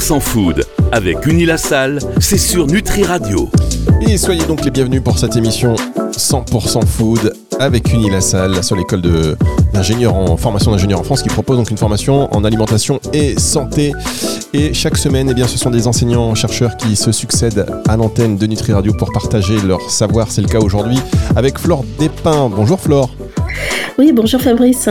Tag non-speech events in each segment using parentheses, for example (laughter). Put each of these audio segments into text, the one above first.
100% food avec Unilassal, c'est sur Nutri Radio. Et soyez donc les bienvenus pour cette émission 100% food avec Unilassal, la seule école de d'ingénieurs en formation d'ingénieurs en France qui propose donc une formation en alimentation et santé. Et chaque semaine, eh bien, ce sont des enseignants chercheurs qui se succèdent à l'antenne de Nutri Radio pour partager leur savoir. C'est le cas aujourd'hui avec Flore Despins. Bonjour Flore. Oui, bonjour Fabrice.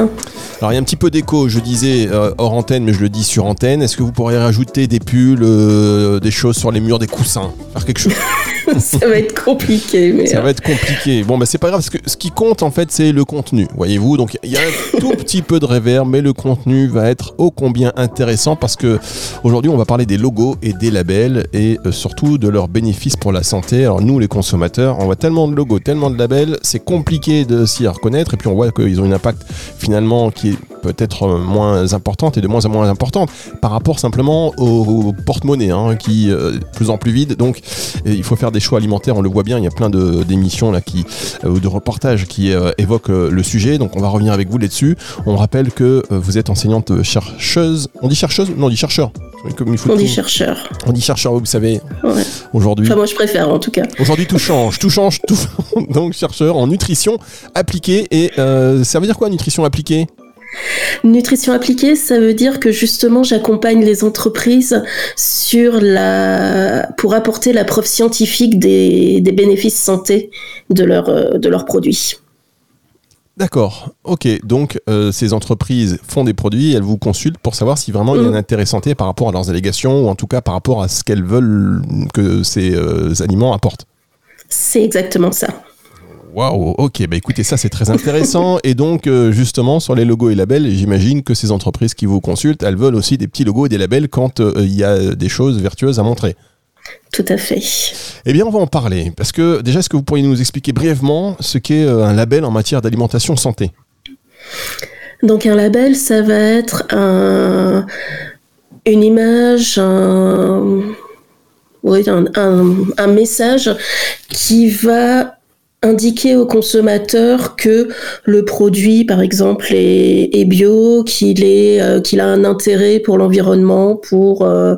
Alors il y a un petit peu d'écho, je disais euh, hors antenne, mais je le dis sur antenne. Est-ce que vous pourriez rajouter des pulls, euh, des choses sur les murs, des coussins? Faire quelque chose? (laughs) (laughs) ça va être compliqué. Mais ça va être compliqué. Bon, bah c'est pas grave, parce que ce qui compte en fait, c'est le contenu. Voyez-vous, donc il y a un (laughs) tout petit peu de réverb, mais le contenu va être ô combien intéressant parce que aujourd'hui, on va parler des logos et des labels et euh, surtout de leurs bénéfices pour la santé. Alors nous, les consommateurs, on voit tellement de logos, tellement de labels, c'est compliqué de s'y reconnaître et puis on voit qu'ils ont un impact finalement qui est peut-être moins importante et de moins en moins importante par rapport simplement au, porte-monnaie hein, qui est euh, de plus en plus vide. Donc il faut faire des choix alimentaires, on le voit bien, il y a plein d'émissions là qui euh, ou de reportages qui euh, évoquent le sujet. Donc on va revenir avec vous là-dessus. On rappelle que vous êtes enseignante chercheuse. On dit chercheuse? Non, on dit chercheur. on dit chercheur. On dit chercheur, vous savez. Aujourd'hui. Enfin, moi, je préfère, en tout cas. Aujourd'hui, tout change. Tout change. Tout... (laughs) Donc, chercheur en nutrition appliquée. Et ça veut dire quoi, nutrition appliquée? Nutrition appliquée, ça veut dire que justement j'accompagne les entreprises sur la pour apporter la preuve scientifique des, bénéfices santé de, euh, de leurs produits. D'accord, ok. Donc euh, ces entreprises font des produits, elles vous consultent pour savoir si vraiment il y a un mm. intérêt santé par rapport à leurs allégations ou en tout cas par rapport à ce qu'elles veulent que ces euh, aliments apportent. C'est exactement ça. Waouh, ok, bah écoutez, ça c'est très intéressant. et donc, euh, justement, sur les logos et labels, j'imagine que ces entreprises qui vous consultent, elles veulent aussi des petits logos et des labels quand euh, il y a des choses vertueuses à montrer. Tout à fait. Eh bien, on va en parler. Parce que déjà, est-ce que vous pourriez nous expliquer brièvement ce qu'est euh, un label en matière d'alimentation santé? Donc, un label, ça va être un, une image, un, oui, un, un message qui va indiquer au consommateur que le produit, par exemple, est, bio, qu'il est, euh, qu'il a un intérêt pour l'environnement, pour euh,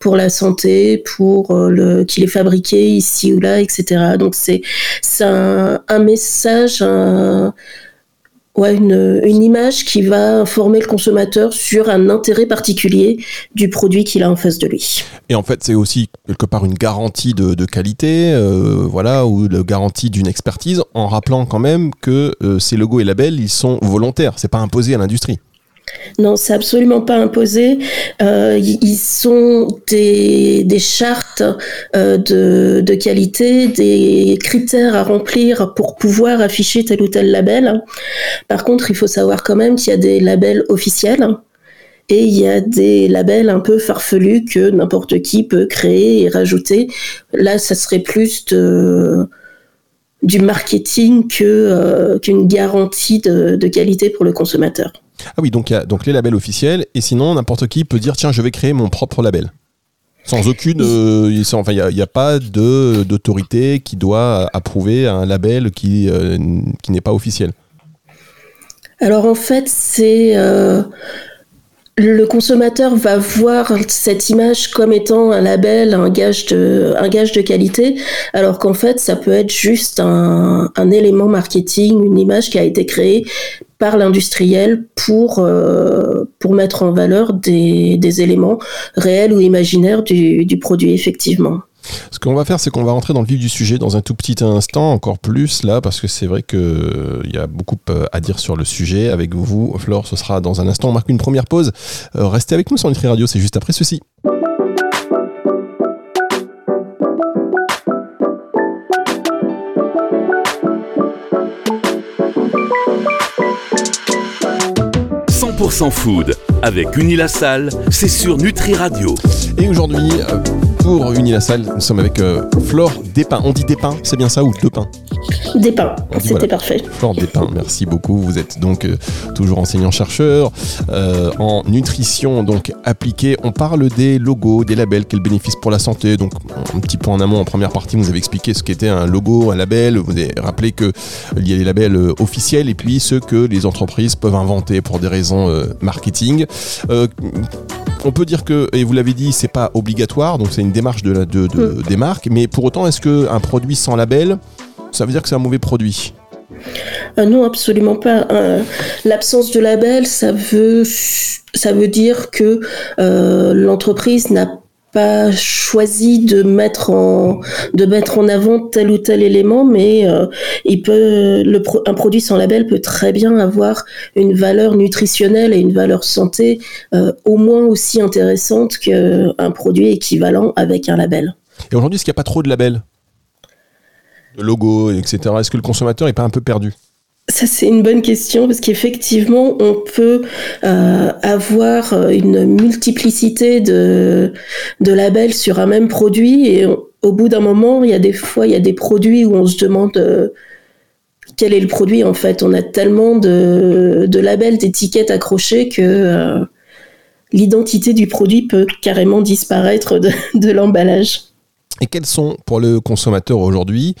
pour la santé, pour euh, le qu'il est fabriqué ici ou là, etc. Donc c'est c'est un, un, message, un, ouais, une, image qui va informer le consommateur sur un intérêt particulier du produit qu'il a en face de lui. Et en fait, c'est aussi quelque part une garantie de, de qualité, euh, voilà, ou de garantie d'une expertise, en rappelant quand même que euh, ces logos et labels, ils sont volontaires, c'est pas imposé à l'industrie. Non, c'est absolument pas imposé. Euh, ils sont des, chartes euh, de, qualité, des critères à remplir pour pouvoir afficher tel ou tel label. Par contre, il faut savoir quand même qu'il y a des labels officiels et il y a des labels un peu farfelus que n'importe qui peut créer et rajouter. Là, ça serait plus du marketing euh, qu'une garantie de qualité pour le consommateur. Ah oui, donc il y a donc les labels officiels, et sinon n'importe qui peut dire tiens, je vais créer mon propre label. Sans aucune, euh, enfin, il n'y a, pas d'autorité qui doit approuver un label qui, euh, qui n'est pas officiel. Alors en fait, c'est euh, le consommateur va voir cette image comme étant un label, un gage de, un gage de qualité, alors qu'en fait, ça peut être juste un, élément marketing, une image qui a été créée par l'industriel pour, euh, pour mettre en valeur des, éléments réels ou imaginaires du produit, effectivement. Ce qu'on va faire, c'est qu'on va rentrer dans le vif du sujet dans un tout petit instant, encore plus là, parce que c'est vrai qu'il euh, y a beaucoup euh, à dire sur le sujet. Avec vous, Flore, ce sera dans un instant. On marque une première pause. Euh, restez avec nous sur Nutri Radio, c'est juste après ceci. « 100% food avec Unilassal, c'est sur Nutri Radio. Et aujourd'hui, pour Unilassal, nous sommes avec euh, Flore Despins. On dit Despins, c'est bien ça ou Depin Despins, c'était parfait. Flore Despins, merci beaucoup. Vous êtes donc euh, toujours enseignant-chercheur euh, en nutrition donc appliquée. On parle des logos, des labels, quels bénéfices pour la santé. Donc un petit point en amont, en première partie, vous avez expliqué ce qu'était un logo, un label. Vous avez rappelé qu'il y a des labels officiels et puis ceux que les entreprises peuvent inventer pour des raisons marketing on peut dire que, et vous l'avez dit, c'est pas obligatoire, donc c'est une démarche de, la, de, de- des marques, mais pour autant, est-ce qu'un produit sans label, ça veut dire que c'est un mauvais produit? Euh, non, absolument pas. Euh, L'absence de label, ça veut, ça veut dire que euh, l'entreprise n'a pas choisi de mettre en de mettre en avant tel ou tel élément, mais euh, il peut le un produit sans label peut très bien avoir une valeur nutritionnelle et une valeur santé euh, au moins aussi intéressante qu'un produit équivalent avec un label. Et aujourd'hui, est-ce qu'il n'y a pas trop de labels? De logos, etc. Est-ce que le consommateur n'est pas un peu perdu? Ça, c'est une bonne question parce qu'effectivement, on peut euh, avoir une multiplicité de, labels sur un même produit et au bout d'un moment, il y a des fois, il y a des produits où on se demande euh, quel est le produit en fait. On a tellement de, labels, d'étiquettes accrochées que euh, l'identité du produit peut carrément disparaître de (laughs) l'emballage. Et quels sont pour le consommateur aujourd'hui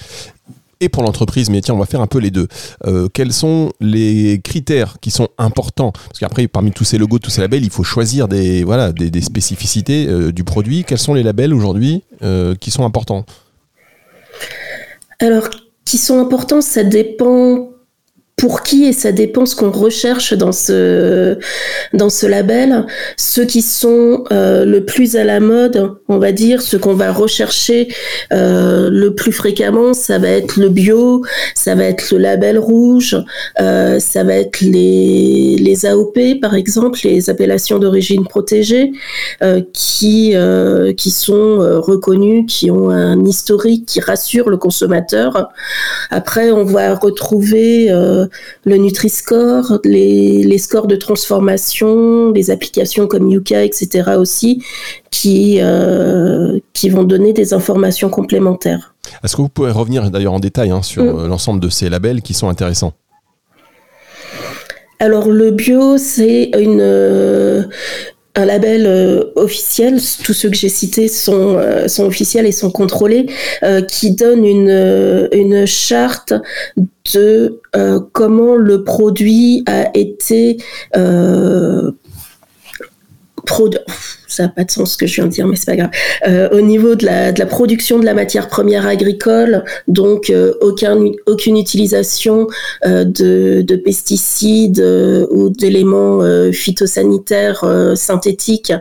et pour l'entreprise, mais tiens, on va faire un peu les deux. Euh, quels sont les critères qui sont importants? Parce qu'après, parmi tous ces logos, tous ces labels, il faut choisir des, voilà, des, spécificités euh, du produit. Quels sont les labels aujourd'hui euh, qui sont importants? Alors, qui sont importants, ça dépend pour qui et ça dépend ce qu'on recherche dans ce, dans ce label. Ceux qui sont euh, le plus à la mode, on va dire, ce qu'on va rechercher euh, le plus fréquemment, ça va être le bio, ça va être le label rouge, euh, ça va être les, les AOP, par exemple, les appellations d'origine protégée, qui, qui sont reconnus, qui ont un historique qui rassure le consommateur. Après, on va retrouver le Nutri-Score, les, les scores de transformation, les applications comme Yuka, etc. aussi, qui, euh, qui vont donner des informations complémentaires. Est-ce que vous pouvez revenir d'ailleurs en détail hein, sur Mm. euh, l'ensemble de ces labels qui sont intéressants? Alors le bio, c'est une euh, un label euh, officiel. Tous ceux que j'ai cités sont euh, sont officiels et sont contrôlés, euh, qui donne une euh, une charte de euh, comment le produit a été ça n'a pas de sens ce que je viens de dire, mais c'est pas grave. Euh, au niveau de la, de la production de la matière première agricole, donc euh, aucun, aucune utilisation euh, de, de pesticides ou d'éléments phytosanitaires synthétiques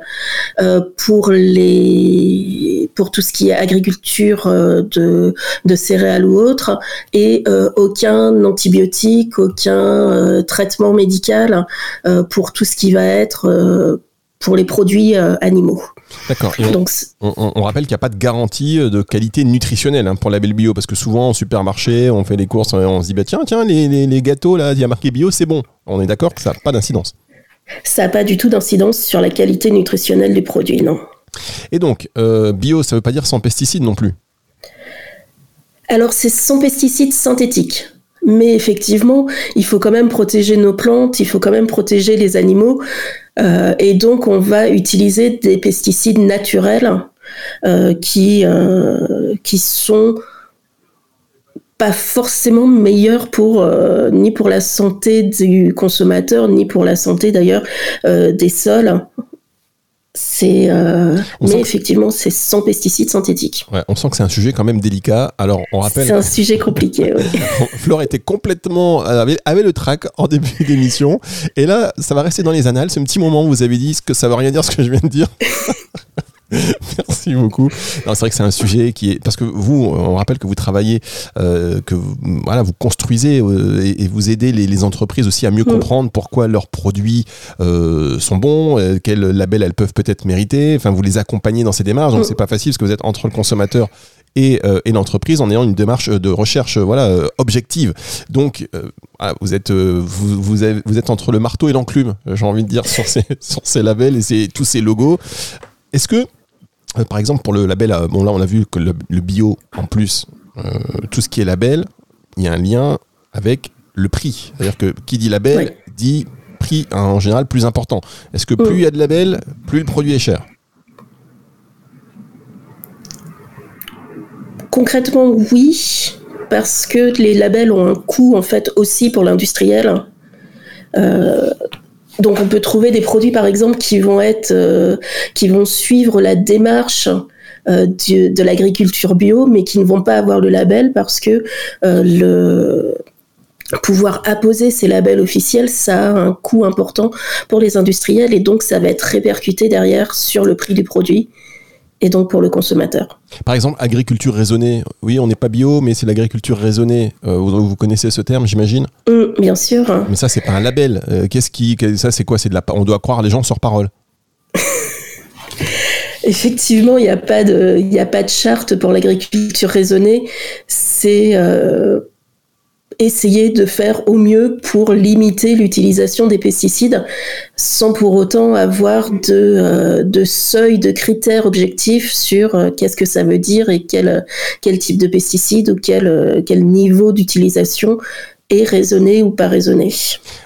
pour les pour tout ce qui est agriculture de, de céréales ou autre, et aucun antibiotique, aucun traitement médical pour tout ce qui va être pour les produits euh, animaux. D'accord. Et on, Donc, on- on- on rappelle qu'il n'y a pas de garantie euh, de qualité nutritionnelle hein, pour le label bio, parce que souvent en supermarché, on fait les courses, on se dit bah tiens, tiens, les, les- les gâteaux là, il y a marqué bio, c'est bon. On est d'accord que ça n'a pas d'incidence. ça n'a pas du tout d'incidence sur la qualité nutritionnelle du produit, non. Et donc, euh, bio, ça veut pas dire sans pesticides non plus. Alors, c'est sans pesticides synthétiques. Mais effectivement, il faut quand même protéger nos plantes, il faut quand même protéger les animaux. Euh, et donc, on va utiliser des pesticides naturels euh, qui, euh, qui sont pas forcément meilleurs pour euh, ni pour la santé du consommateur ni pour la santé d'ailleurs des sols. C'est euh, mais effectivement c'est sans pesticides synthétiques. Ouais, on sent que c'est un sujet quand même délicat. Alors, on rappelle, C'est un sujet compliqué. oui. (laughs) Flore était complètement avait, avait le trac en début (laughs) d'émission, et là, ça va rester dans les annales. Ce petit moment où vous avez dit ce que ça veut rien dire ce que je viens de dire. (laughs) (laughs) Merci beaucoup. C'est vrai que c'est un sujet qui est parce que vous, on rappelle que vous travaillez, euh, que vous, voilà, vous construisez euh, et, et vous aidez les, les entreprises aussi à mieux Mm. comprendre pourquoi leurs produits euh, sont bons, euh, quel label elles peuvent peut-être mériter. Enfin, vous les accompagnez dans ces démarches. Donc Mm. c'est pas facile parce que vous êtes entre le consommateur et, euh, et l'entreprise en ayant une démarche de recherche euh, voilà euh, objective. Donc voilà, vous êtes vous, vous, avez- vous êtes entre le marteau et l'enclume, j'ai envie de dire sur ces (laughs) sur ces labels et ces, tous ces logos. Est-ce que par exemple pour le label euh, bon là on a vu que le, le bio en plus euh, tout ce qui est label, il y a un lien avec le prix. C'est-à-dire que qui dit label Oui. dit prix en général plus important. Est-ce que plus Mm. il y a de labels, plus le produit est cher? Concrètement, oui, parce que les labels ont un coût en fait aussi pour l'industriel. Euh, donc on peut trouver des produits par exemple qui vont être qui vont suivre la démarche de l'agriculture bio, mais qui ne vont pas avoir le label parce que le pouvoir apposer ces labels officiels, ça a un coût important pour les industriels et donc ça va être répercuté derrière sur le prix du produit et donc pour le consommateur. Par exemple, agriculture raisonnée. Oui, on n'est pas bio, mais c'est l'agriculture raisonnée. Euh, vous, connaissez ce terme, j'imagine? Mmh, Bien sûr. Mais ça, c'est pas un label. Euh, qu'est-ce qui, ça, c'est quoi? C'est de la. On doit croire les gens sur parole. (laughs) Effectivement, il n'y a pas de, il a pas de charte pour l'agriculture raisonnée. C'est euh, essayer de faire au mieux pour limiter l'utilisation des pesticides sans pour autant avoir de, euh, de seuil, de critères objectifs sur euh, qu'est-ce que ça veut dire et quel, quel type de pesticide ou quel, euh, quel niveau d'utilisation est raisonné ou pas raisonné.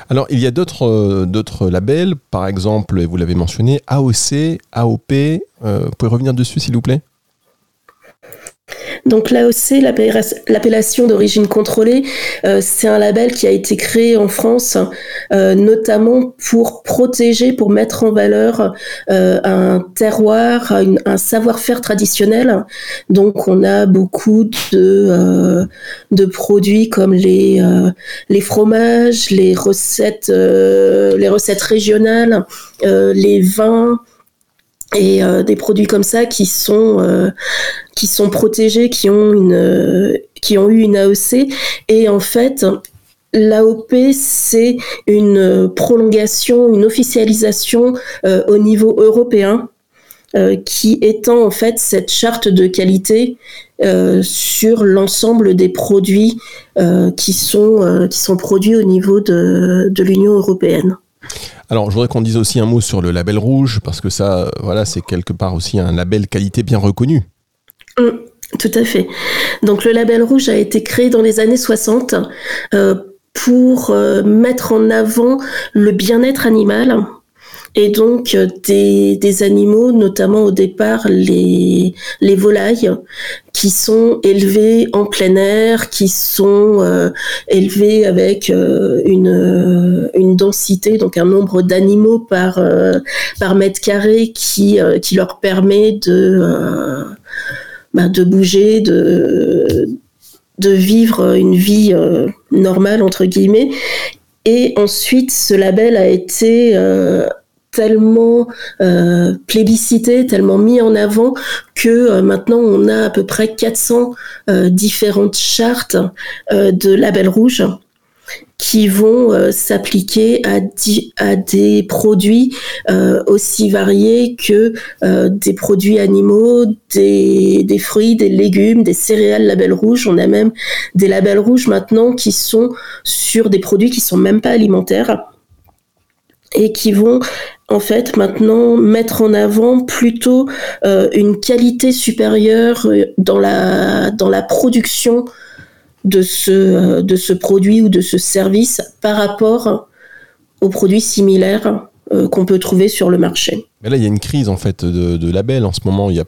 Alors, il y a d'autres d'autres labels, par exemple, vous l'avez mentionné, AOC, AOP. vous pouvez revenir dessus, s'il vous plaît? Donc l'AOC, l'appellation d'origine contrôlée, euh, c'est un label qui a été créé en France euh, notamment pour protéger, pour mettre en valeur euh, un terroir, un savoir-faire traditionnel. Donc on a beaucoup de, produits comme les, les fromages, les recettes, les recettes régionales, les vins et des produits comme ça qui sont qui sont protégés, qui ont, une, qui ont eu une AOC. Et en fait, L'AOP, c'est une prolongation, une officialisation euh, au niveau européen euh, qui étend en fait cette charte de qualité euh, sur l'ensemble des produits qui, sont, qui sont produits au niveau de, de l'Union européenne. Alors, je voudrais qu'on dise aussi un mot sur le label rouge, parce que ça, voilà, c'est quelque part aussi un label qualité bien reconnu. Mm, tout à fait. Donc le label rouge a été créé dans les années 60 euh, pour euh, mettre en avant le bien-être animal et donc euh, des, animaux, notamment au départ les, les volailles, qui sont élevés en plein air, qui sont élevés avec une, une densité, donc un nombre d'animaux par, par mètre carré qui, qui leur permet de bah, de bouger, de, de vivre une vie euh, normale, entre guillemets. Et ensuite, ce label a été euh, tellement euh, plébiscité, tellement mis en avant que maintenant on a à peu près 400 différentes chartes de labels rouges qui vont euh, s'appliquer à, des produits euh, aussi variés que euh, des produits animaux, des, des, fruits, des légumes, des céréales label rouge. On a même des labels rouges maintenant qui sont sur des produits qui sont même pas alimentaires et qui vont en fait maintenant mettre en avant plutôt une qualité supérieure dans la dans la production de ce, de ce produit ou de ce service par rapport aux produits similaires euh, qu'on peut trouver sur le marché. Mais là, il y a une crise en fait de, de labels en ce moment. Il y a,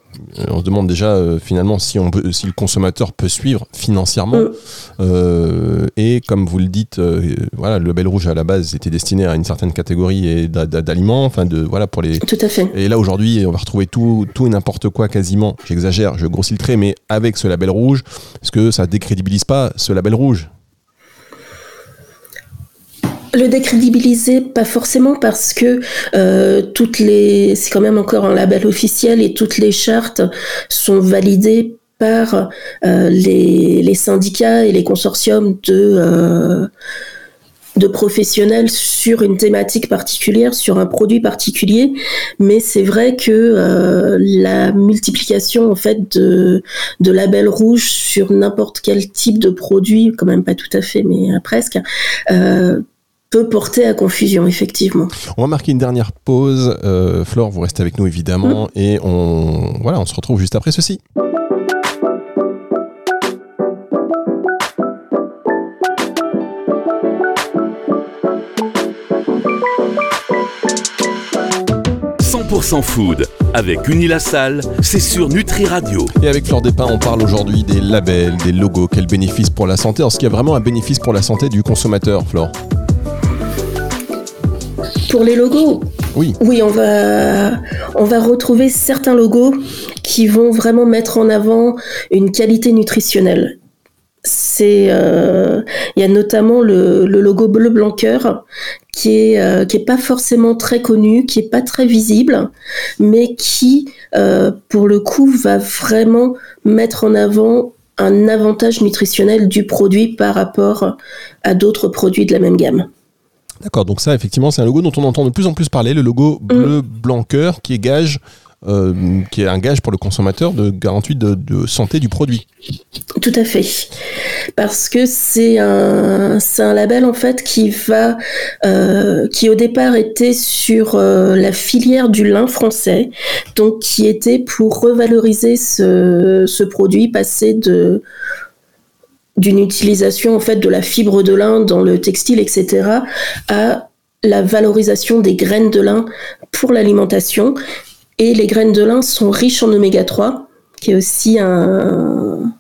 on se demande déjà euh, finalement si, on peut, si le consommateur peut suivre financièrement. Mm. Euh, et comme vous le dites, voilà, le label rouge à la base était destiné à une certaine catégorie d'aliments, enfin de voilà pour les. Tout à fait. Et là aujourd'hui, on va retrouver tout, tout et n'importe quoi quasiment. J'exagère, je grossis le trait, mais avec ce label rouge, est-ce que ça décrédibilise pas ce label rouge? Le décrédibiliser, pas forcément parce que euh, toutes les, c'est quand même encore un label officiel et toutes les chartes sont validées par euh, les, syndicats et les consortiums de euh, de professionnels sur une thématique particulière, sur un produit particulier, mais c'est vrai que la multiplication en fait de, de labels rouges sur n'importe quel type de produit, quand même pas tout à fait, mais presque, peut porter à confusion, effectivement. On va marquer une dernière pause. Euh, Flore, vous restez avec nous évidemment, mm. et on, voilà, on se retrouve juste après ceci. « food avec Unilassal, c'est sur Nutri Radio. Et avec Fleur Despins, on parle aujourd'hui des labels, des logos, quels bénéfices pour la santé. Est-ce qu'il y a vraiment un bénéfice pour la santé du consommateur, Flore? Pour les logos, Oui. oui, on va, on va retrouver certains logos qui vont vraiment mettre en avant une qualité nutritionnelle. C'est, euh, il y a notamment le, le logo bleu blanc cœur qui est euh, qui est pas forcément très connu, qui est pas très visible, mais qui, euh, pour le coup, va vraiment mettre en avant un avantage nutritionnel du produit par rapport à d'autres produits de la même gamme. D'accord, donc ça, effectivement, c'est un logo dont on entend de plus en plus parler, le logo bleu blanc cœur, qui est gage, euh, qui est un gage pour le consommateur de garantie de, de santé du produit. Tout à fait. Parce que c'est un, un label en fait qui va, euh, qui au départ était sur euh, la filière du lin français, donc qui était pour revaloriser ce, ce produit, passer de d'une utilisation en fait de la fibre de lin dans le textile, etc., à la valorisation des graines de lin pour l'alimentation. Et les graines de lin sont riches en oméga 3, qui est aussi un,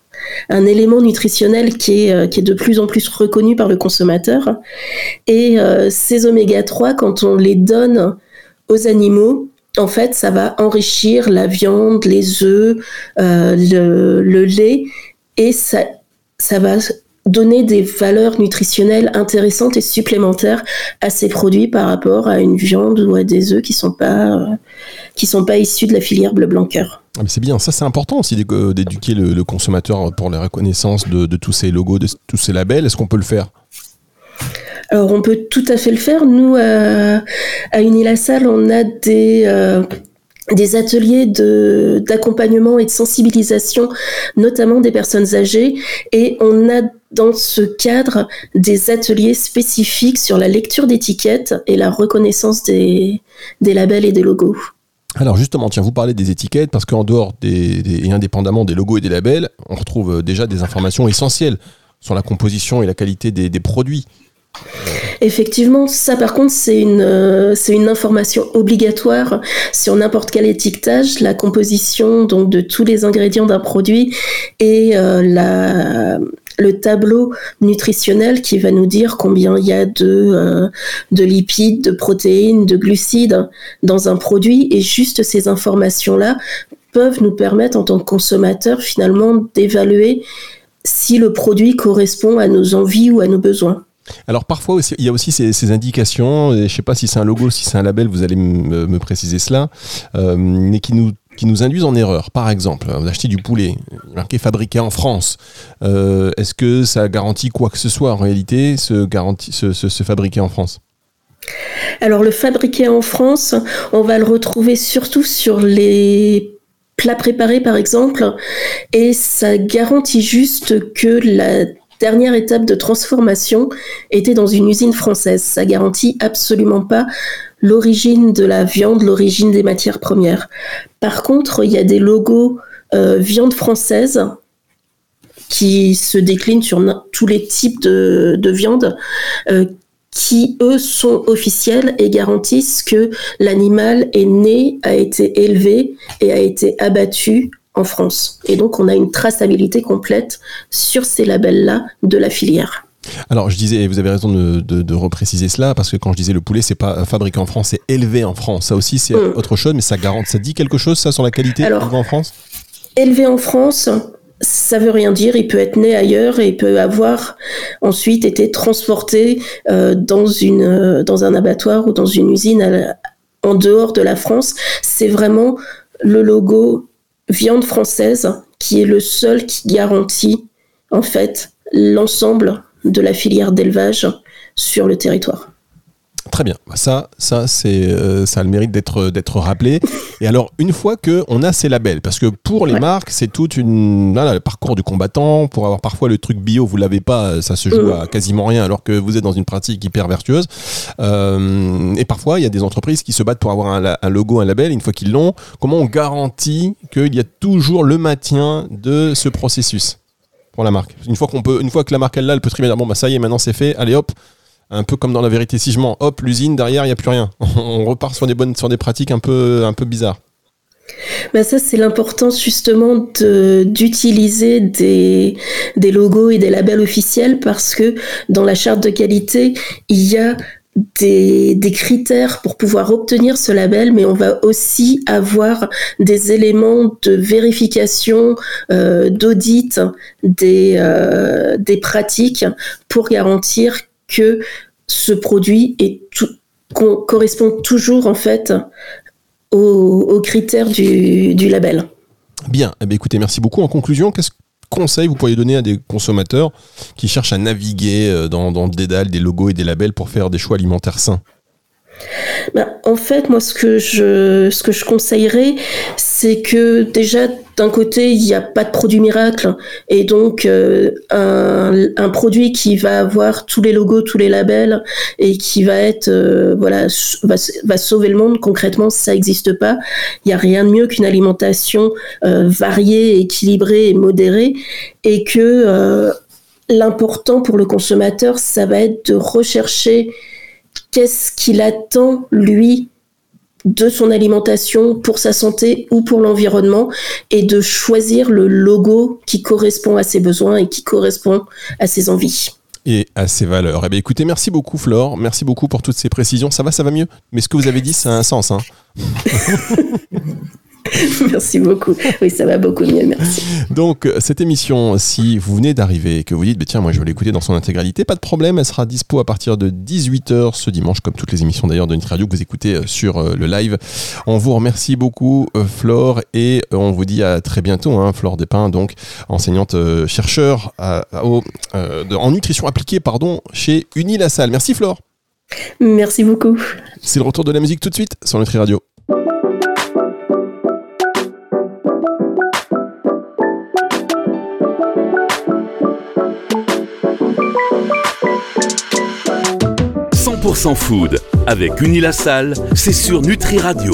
un élément nutritionnel qui est, euh, qui est de plus en plus reconnu par le consommateur. Et euh, ces oméga 3, quand on les donne aux animaux, en fait, ça va enrichir la viande, les œufs, euh, le, le lait, et ça, ça va donner des valeurs nutritionnelles intéressantes et supplémentaires à ces produits par rapport à une viande ou à des œufs qui sont pas euh, qui sont pas issus de la filière bleu blanc cœur. Ah, c'est bien, ça c'est important aussi d'égo- d'éduquer le, le consommateur pour la reconnaissance de, de tous ces logos, de tous ces labels. Est-ce qu'on peut le faire? Alors on peut tout à fait le faire. Nous à, à Unilassal, on a des euh, des ateliers de d'accompagnement et de sensibilisation, notamment des personnes âgées, et on a dans ce cadre des ateliers spécifiques sur la lecture d'étiquettes et la reconnaissance des, des labels et des logos. Alors justement, tiens, vous parlez des étiquettes parce qu'en dehors des, et indépendamment des logos et des labels, on retrouve euh, déjà des informations essentielles sur la composition et la qualité des produits. Effectivement, ça par contre, c'est une, euh, c'est une information obligatoire sur n'importe quel étiquetage, la composition donc de tous les ingrédients d'un produit et euh, la, le tableau nutritionnel qui va nous dire combien il y a de, euh, de lipides, de protéines, de glucides dans un produit. Et juste ces informations-là peuvent nous permettre en tant que consommateurs finalement d'évaluer si le produit correspond à nos envies ou à nos besoins. Alors parfois il y a aussi ces, indications, et je ne sais pas si c'est un logo, si c'est un label, vous allez me préciser cela, euh, mais qui nous induisent en erreur. Par exemple, vous achetez du poulet, marqué fabriqué en France. Euh, Est-ce que ça garantit quoi que ce soit en réalité, ce, garantie, ce, ce, ce fabriqué en France? Alors le fabriqué en France, on va le retrouver surtout sur les plats préparés par exemple, et ça garantit juste que la dernière étape de transformation était dans une usine française. Ça garantit absolument pas l'origine de la viande, l'origine des matières premières. Par contre, il y a des logos euh, viande française qui se déclinent sur tous les types de, de viande, euh, qui eux sont officiels et garantissent que l'animal est né, a été élevé et a été abattu en France. Et donc on a une traçabilité complète sur ces labels-là de la filière. Alors je disais, et vous avez raison de, de, de repréciser cela, parce que quand je disais le poulet, c'est pas fabriqué en France, c'est élevé en France. Ça aussi, c'est Mm. autre chose, mais ça garantit, ça dit quelque chose, ça, sur la qualité Alors, élevé en France? Élevé en France, ça veut rien dire. Il peut être né ailleurs et peut avoir ensuite été transporté euh, dans une euh, dans un abattoir ou dans une usine à en dehors de la France. C'est vraiment le logo viande française qui est le seul qui garantit en fait l'ensemble de la filière d'élevage sur le territoire. Très bien. Ça, ça, c'est, euh, ça a le mérite d'être, d'être rappelé. Et alors, une fois que on a ces labels, parce que pour les Ouais. marques, c'est tout une, voilà, le parcours du combattant. Pour avoir parfois le truc bio, vous l'avez pas, ça se joue Mm. à quasiment rien, alors que vous êtes dans une pratique hyper vertueuse. Euh, et parfois, il y a des entreprises qui se battent pour avoir un, logo, un label. Une fois qu'ils l'ont, comment on garantit qu'il y a toujours le maintien de ce processus pour la marque? Une fois qu'on peut, une fois que la marque elle l'a, elle peut très bien dire bon bah ça y est, maintenant c'est fait. Allez hop, un peu comme dans la vérité si je mens. Hop, l'usine derrière, il n'y a plus rien. (laughs) On repart sur des bonnes, sur des pratiques un peu, bizarres. Ben ça, c'est l'importance justement d'utiliser des, des logos et des labels officiels parce que dans la charte de qualité, il y a des, des, critères pour pouvoir obtenir ce label, mais on va aussi avoir des éléments de vérification, euh, d'audit des, euh, des pratiques pour garantir que ce produit est tout, correspond toujours en fait aux, aux critères du, du label. Bien, eh bien, écoutez, merci beaucoup. En conclusion, qu'est-ce conseils vous pourriez donner à des consommateurs qui cherchent à naviguer euh, dans, dans le dédale des logos et des labels pour faire des choix alimentaires sains? Bah, en fait, moi, ce que je, ce que je conseillerais, c'est que déjà, d'un côté, il n'y a pas de produit miracle. Et donc, euh, un, produit qui va avoir tous les logos, tous les labels et qui va être, euh, voilà, va, va, sauver le monde, concrètement, ça n'existe pas. Il n'y a rien de mieux qu'une alimentation euh, variée, équilibrée et modérée. Et que l'important pour le consommateur, ça va être de rechercher qu'est-ce qu'il attend, lui, de son alimentation pour sa santé ou pour l'environnement et de choisir le logo qui correspond à ses besoins et qui correspond à ses envies. Et à ses valeurs. Eh bien, écoutez, merci beaucoup Flore, merci beaucoup pour toutes ces précisions. Ça va, ça va mieux? Mais ce que vous avez dit, ça a un sens. Hein (laughs) (laughs) merci beaucoup. Oui, ça va beaucoup mieux, merci. Donc, euh, cette émission, si vous venez d'arriver et que vous dites, bah, tiens, moi je vais l'écouter dans son intégralité, pas de problème, elle sera dispo à partir de 18h ce dimanche, comme toutes les émissions d'ailleurs de Nitri Radio que vous écoutez euh, sur euh, le live. On vous remercie beaucoup, Flore, et on vous dit à très bientôt, hein, Flore Despins, donc enseignante chercheur en nutrition appliquée pardon, chez Unilassal. Merci, Flore. Merci beaucoup. C'est le retour de la musique tout de suite sur Nutri Radio. 100% food avec Unilassal, c'est sur Nutri Radio.